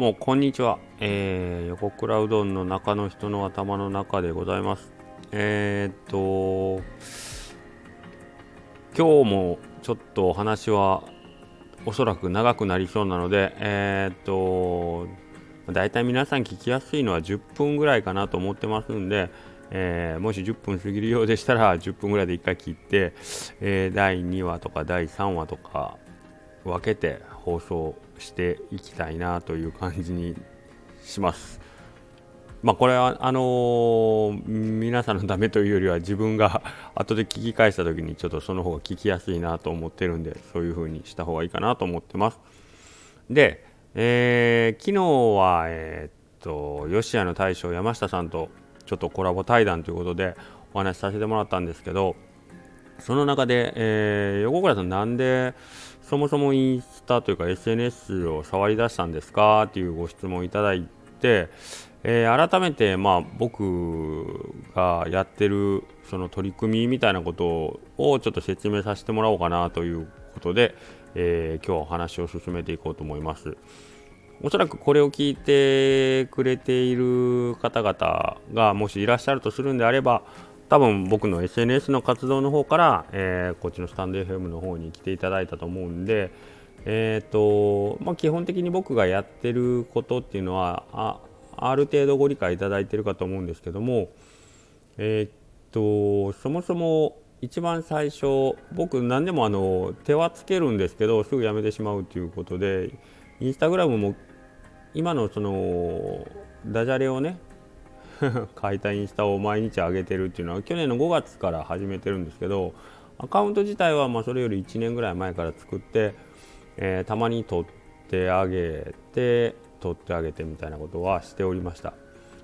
もこんにちは、えー、横倉うどんの中の人の頭の中でございます。えー、っと今日もちょっとお話はおそらく長くなりそうなのでえー、っと大体皆さん聞きやすいのは10分ぐらいかなと思ってますんで、えー、もし10分過ぎるようでしたら10分ぐらいで1回切って、えー、第2話とか第3話とか分けて放送していきたいなという感じにします。まあ、これはあのー、皆さんのためというよりは自分が 後で聞き返した時にちょっとその方が聞きやすいなと思ってるんでそういう風にした方がいいかなと思ってます。で、えー、昨日は、えー、っと吉谷の大将山下さんとちょっとコラボ対談ということでお話しさせてもらったんですけどその中で、えー、横倉さんなんでそもそもインスタというか SNS を触り出したんですかっていうご質問いただいて、えー、改めて、まあ、僕がやってるその取り組みみたいなことをちょっと説明させてもらおうかなということで、えー、今日はお話を進めていこうと思います。おそらくこれを聞いてくれている方々がもしいらっしゃるとするんであれば多分僕の SNS の活動の方から、えー、こっちのスタンド FM の方に来ていただいたと思うんで、えーとまあ、基本的に僕がやってることっていうのはあある程度ご理解いただいてるかと思うんですけども、えーと、そもそも一番最初僕何でもあの手はつけるんですけどすぐやめてしまうということでインスタグラムも今のそのダジャレをね 書いたインスタを毎日上げてるっていうのは去年の5月から始めてるんですけどアカウント自体はまそれより1年ぐらい前から作って、えー、たまに撮ってあげて撮ってあげてみたいなことはしておりました。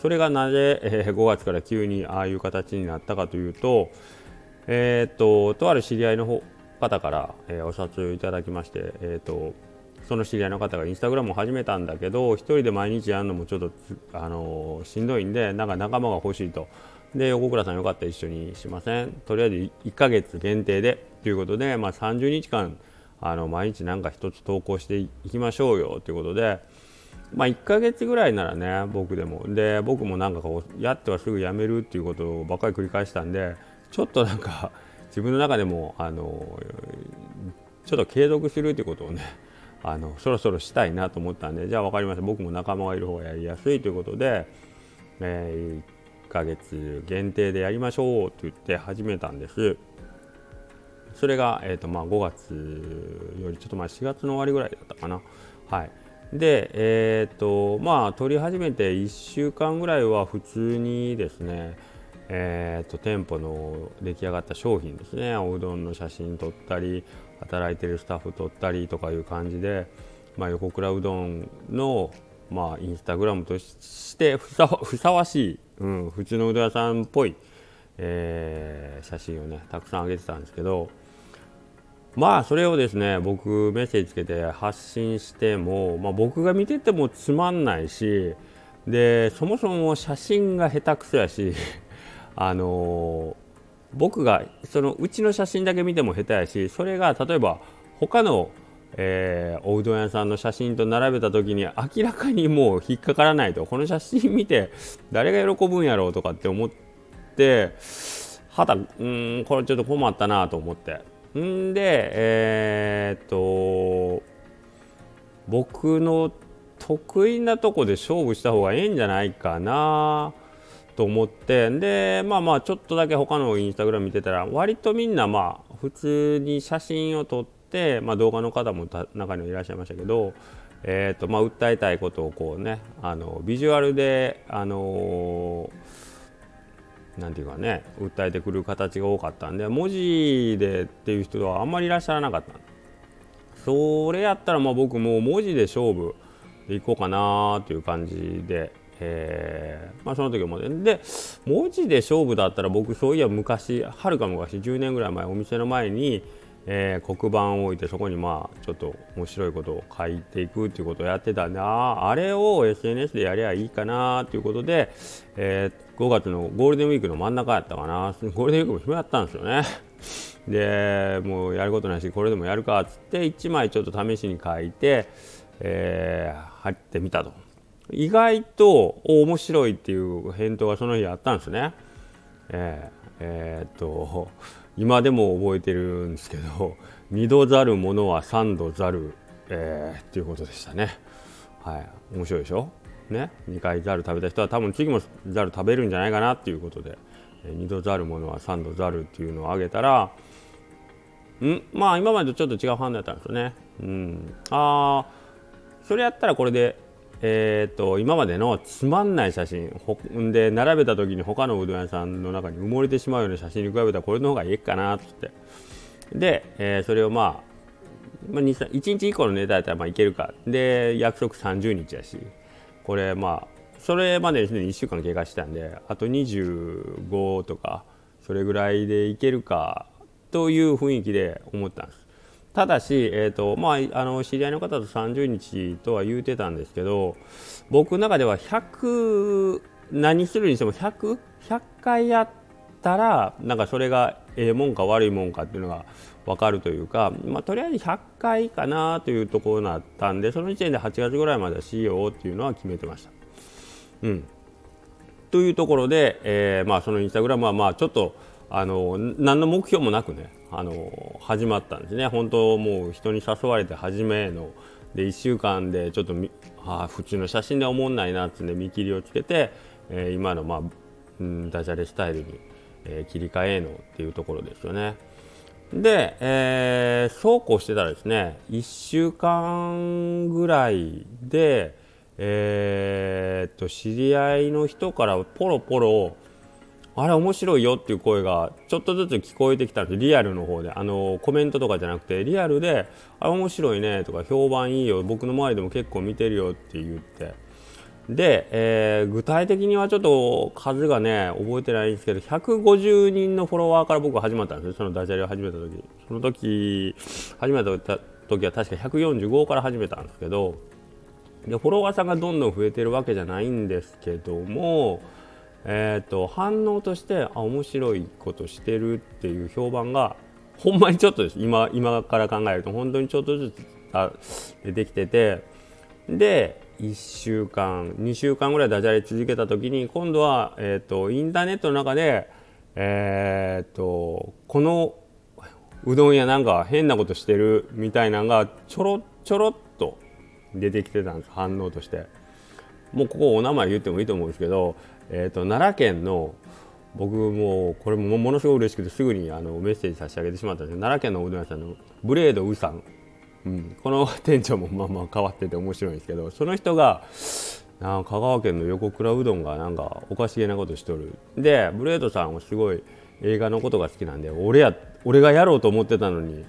それがなぜ、えー、5月から急にああいう形になったかというとえっ、ととある知り合いの方から、えー、お札をいただきまして、えーとその知り合いの方がインスタグラムを始めたんだけど1人で毎日やるのもちょっとあのしんどいんでなんか仲間が欲しいと。で横倉さんよかったら一緒にしません？とりあえず1ヶ月限定でということで、まあ、30日間あの毎日なんか一つ投稿していきましょうよということで、まあ、1ヶ月ぐらいならね僕でも。で僕もなんかこうやってはすぐやめるっていうことばっかり繰り返したんでちょっとなんか自分の中でもあのちょっと継続するっていうことをねあのそろそろしたいなと思ったんでじゃあ分かりました。僕も仲間がいる方がやりやすいということで、えー、1ヶ月限定でやりましょうと言って始めたんです。それが、えーとまあ、5月よりちょっと前4月の終わりぐらいだったかな。はい。でえっ、ー、とまあ撮り始めて1週間ぐらいは普通にですねえーと、店舗の出来上がった商品ですね。おうどんの写真撮ったり働いてるスタッフ撮ったりとかいう感じで、まあ、横倉うどんの、まあ、インスタグラムとしてふさふさわしい、うん、普通のうどん屋さんっぽい、えー、写真をねたくさん上げてたんですけどまあそれをですね僕メッセージつけて発信しても、まあ、僕が見ててもつまんないしでそもそも写真が下手くそやしあの僕がそのうちの写真だけ見ても下手やしそれが例えば他の、えー、おうどん屋さんの写真と並べた時に明らかにもう引っかからないとこの写真見て誰が喜ぶんやろうとかって思ってはたうんこれちょっと困ったなと思って。んでえー、っと僕の得意なとこで勝負した方がええんじゃないかな。と思ってでまあまあちょっとだけ他のインスタグラム見てたら割とみんなまあ普通に写真を撮って、まあ、動画の方も中にはいらっしゃいましたけど、えーとまあ、訴えたいことをこうねあのビジュアルであのなんていうかね訴えてくる形が多かったんで文字でっていう人はあんまりいらっしゃらなかった。それやったらまあ僕もう文字で勝負でいこうかなという感じでえー、まあ、その時思って。で文字で勝負だったら僕そういや昔はるか昔10年ぐらい前お店の前に、えー、黒板を置いてそこにまあちょっと面白いことを書いていくっていうことをやってたんでああれを SNS でやりゃいいかなということで、えー、5月のゴールデンウィークの真ん中やったかな。ゴールデンウィークも暇やったんですよね。でもうやることないしこれでもやるかっつって1枚ちょっと試しに書いてえー、貼ってみたと。意外と面白いっていう返答がその日あったんですね。えー、えー、っと今でも覚えてるんですけど「二度ざるものは三度ざる」えー、っていうことでしたね。はい、面白いでしょ？ね、2回ざる食べた人は多分次もざる食べるんじゃないかなっていうことで、えー、2度ざるものは3度ざるっていうのをあげたらん？まあ今までとちょっと違う反応だったんですよね。うん、ああそれやったらこれでえーと、今までのつまんない写真ほんで並べた時に他のうどん屋さんの中に埋もれてしまうような写真に比べたらこれの方がいいかなっつって。で、えー、それをまあ、まあ、1日1個のネタやったらまあいけるかで約束30日やし。これまあそれまでにすでに1週間経過したんであと25とかそれぐらいでいけるかという雰囲気で思ったんです。ただし、えーとまあ、あの知り合いの方と30日とは言うてたんですけど僕の中では100何するにしても 100, 100回やったらなんかそれがええもんか悪いもんかっていうのが分かるというか、まあ、とりあえず100回かなというところだったんでその時点で8月ぐらいまでしようっていうのは決めてました。うん、というところで、えーまあ、そのインスタグラムはまあちょっとあの何の目標もなくねあの始まったんですね本当もう人に誘われて初めので1週間でちょっとあ普通の写真では思んないなってね見切りをつけて、えー、今の、まあうん、ダジャレスタイルに、えー、切り替えのっていうところですよね。で、えー、そうこうしてたらですね1週間ぐらいで、えー、っと知り合いの人からポロポロあれ面白いよっていう声がちょっとずつ聞こえてきたんですリアルの方であのコメントとかじゃなくてリアルであれ面白いねとか評判いいよ僕の周りでも結構見てるよって言って。で、えー、具体的にはちょっと数がね覚えてないんですけど150人のフォロワーから僕始まったんですよ。そのダジャレを始めた時。その時始めた時は確か145から始めたんですけどでフォロワーさんがどんどん増えてるわけじゃないんですけどもえーと、反応としてあ面白いことしてるっていう評判がほんまにちょっとです。今今から考えると本当にちょっとずつ出てきてて。で1週間2週間ぐらいダジャレ続けた時に今度は、えーと、インターネットの中で、えーと、このうどん屋なんか変なことしてるみたいなのがちょろちょろっと出てきてたんです。反応として。もうここお名前言ってもいいと思うんですけどえーと、奈良県の僕もこれもものすごい嬉しくてすぐにあのメッセージ差し上げてしまったんですけど奈良県のうどん屋さんのブレードウさん、うん、この店長もまあまあ変わってて面白いんですけどその人がな香川県の横倉うどんがなんかおかしげなことしとる。でブレードさんはすごい映画のことが好きなんで俺や俺がやろうと思ってたのに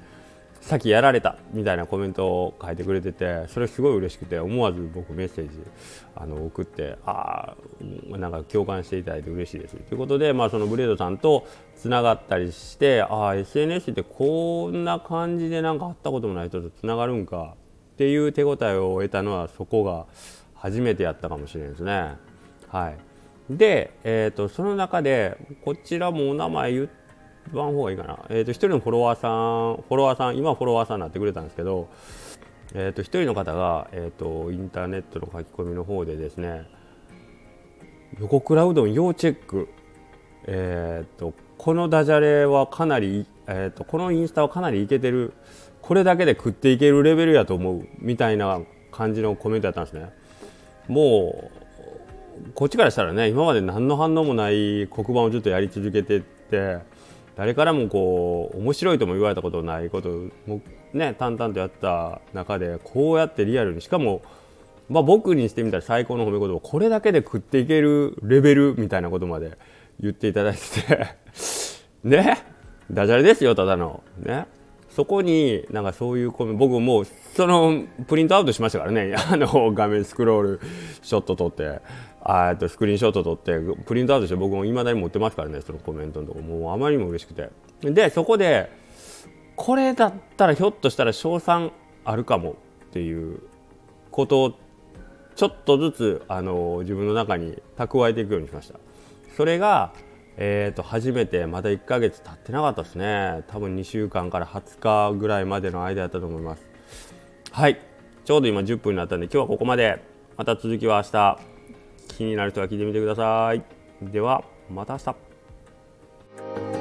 さっきやられたみたいなコメントを書いてくれててそれすごい嬉しくて思わず僕メッセージあの送ってああなんか共感していただいて嬉しいですということで、まあ、そのブレードさんとつながったりしてああ SNS ってこんな感じでなんか会ったこともない人とつながるんかっていう手応えを得たのはそこが初めてやったかもしれないですね。はいで、えーと、その中でこちらもお名前言って言わん方がいいかな、えーと、1人のフォロワーさんフォロワーさん今フォロワーさんになってくれたんですけど、えーと、1人の方が、えーと、インターネットの書き込みの方でですね横倉うどん要チェック、えー、とこのダジャレはかなり、えー、とこのインスタはかなりいけてる。これだけで食っていけるレベルやと思う。みたいな感じのコメントやったんですね。もうこっちからしたらね今まで何の反応もない黒板をずっとやり続けてって誰からもこう面白いとも言われたことないこともね淡々とやった中でこうやってリアルにしかも、まあ、僕にしてみたら最高の褒め言葉これだけで食っていけるレベルみたいなことまで言っていただいてて ねダジャレですよただの。ね。そこになんかそういうコメ僕もそのプリントアウトしましたからね。あの画面スクロールショット撮ってあとスクリーンショット撮ってプリントアウトして僕もいまだに持ってますからねそのコメントのとこもうあまりにも嬉しくて。でそこでこれだったらひょっとしたら賞賛あるかもっていうことをちょっとずつあの自分の中に蓄えていくようにしました。それがえー、と初めてまだ1ヶ月経ってなかったですね。多分2週間から20日ぐらいまでの間だったと思います。はい。ちょうど今10分になったんで今日はここまで。また続きは明日。気になる人は聞いてみてください。ではまた明日。